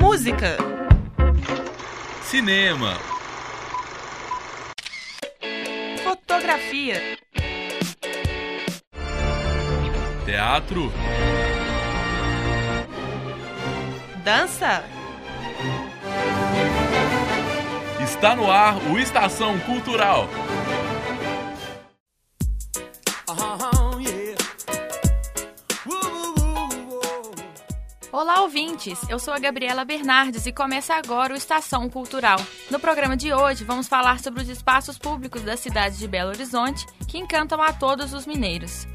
Música. Cinema. Fotografia. Teatro. Dança. Está no ar o Estação Cultural. Olá, ouvintes! Eu sou a Gabriela Bernardes e começa agora o Estação Cultural. No programa de hoje, vamos falar sobre os espaços públicos da cidade de Belo Horizonte que encantam a todos os mineiros.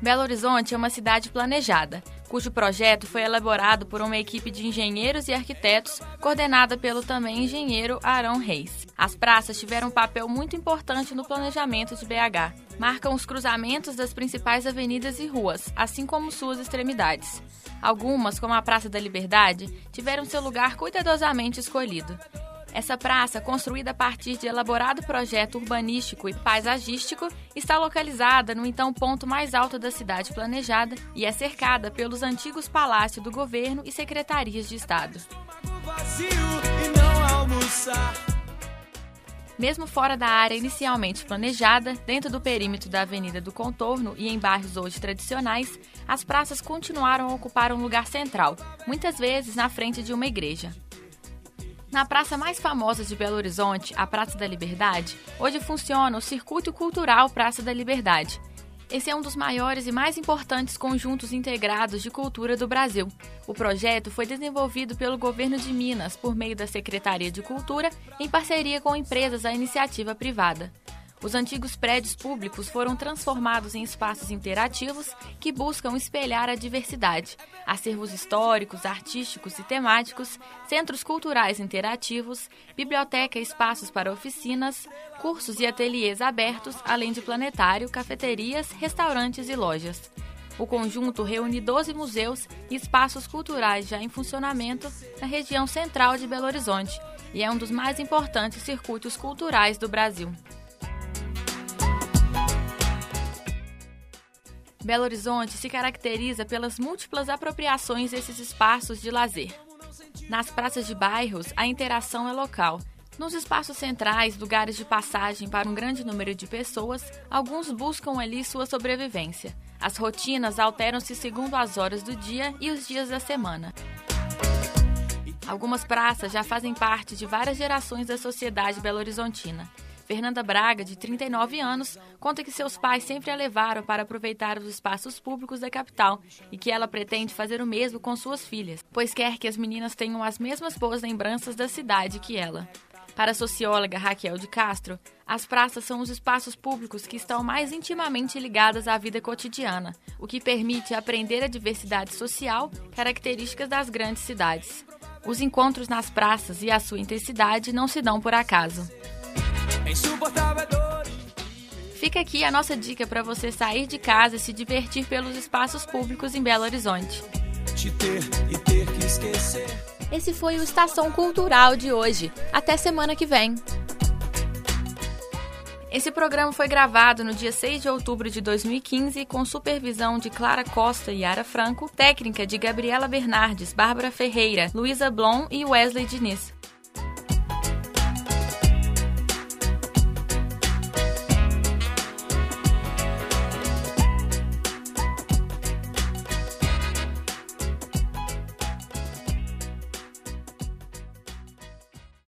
Belo Horizonte é uma cidade planejada cujo projeto foi elaborado por uma equipe de engenheiros e arquitetos coordenada pelo também engenheiro Arão Reis. As praças tiveram um papel muito importante no planejamento de BH. Marcam os cruzamentos das principais avenidas e ruas, assim como suas extremidades. Algumas, como a Praça da Liberdade, tiveram seu lugar cuidadosamente escolhido. Essa praça, construída a partir de elaborado projeto urbanístico e paisagístico, está localizada no então ponto mais alto da cidade planejada e é cercada pelos antigos palácios do governo e secretarias de Estado. Mesmo fora da área inicialmente planejada, dentro do perímetro da Avenida do Contorno e em bairros hoje tradicionais, as praças continuaram a ocupar um lugar central, muitas vezes na frente de uma igreja. Na praça mais famosa de Belo Horizonte, a Praça da Liberdade, hoje funciona o Circuito Cultural Praça da Liberdade. Esse é um dos maiores e mais importantes conjuntos integrados de cultura do Brasil. O projeto foi desenvolvido pelo governo de Minas por meio da Secretaria de Cultura em parceria com empresas da iniciativa privada. Os antigos prédios públicos foram transformados em espaços interativos que buscam espelhar a diversidade. Acervos históricos, artísticos e temáticos, centros culturais interativos, biblioteca e espaços para oficinas, cursos e ateliês abertos, além de planetário, cafeterias, restaurantes e lojas. O conjunto reúne 12 museus e espaços culturais já em funcionamento na região central de Belo Horizonte e é um dos mais importantes circuitos culturais do Brasil. Belo Horizonte se caracteriza pelas múltiplas apropriações desses espaços de lazer. Nas praças de bairros, a interação é local. Nos espaços centrais, lugares de passagem para um grande número de pessoas, alguns buscam ali sua sobrevivência. As rotinas alteram-se segundo as horas do dia e os dias da semana. Algumas praças já fazem parte de várias gerações da sociedade belo-horizontina. Fernanda Braga, de 39 anos, conta que seus pais sempre a levaram para aproveitar os espaços públicos da capital e que ela pretende fazer o mesmo com suas filhas, pois quer que as meninas tenham as mesmas boas lembranças da cidade que ela. Para a socióloga Raquel de Castro, as praças são os espaços públicos que estão mais intimamente ligados à vida cotidiana, o que permite aprender a diversidade social, características das grandes cidades. Os encontros nas praças e a sua intensidade não se dão por acaso. Fica aqui a nossa dica para você sair de casa e se divertir pelos espaços públicos em Belo Horizonte. Esse foi o Estação Cultural de hoje. Até semana que vem. Esse programa foi gravado no dia 6 de outubro de 2015 com supervisão de Clara Costa e Yara Franco, técnica de Gabriela Bernardes, Bárbara Ferreira, Luísa Blom e Wesley Diniz.